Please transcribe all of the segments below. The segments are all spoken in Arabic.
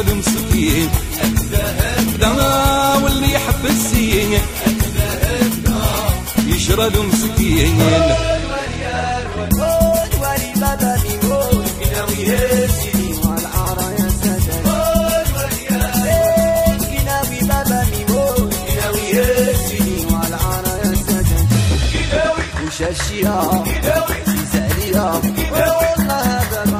الصاد مسكين أكذا أكذا واللي يحب السين أكذا أكذا يشرد مسكين شاشيها زعليها والله هذا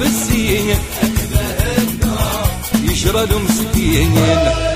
في السين يشرد مسكين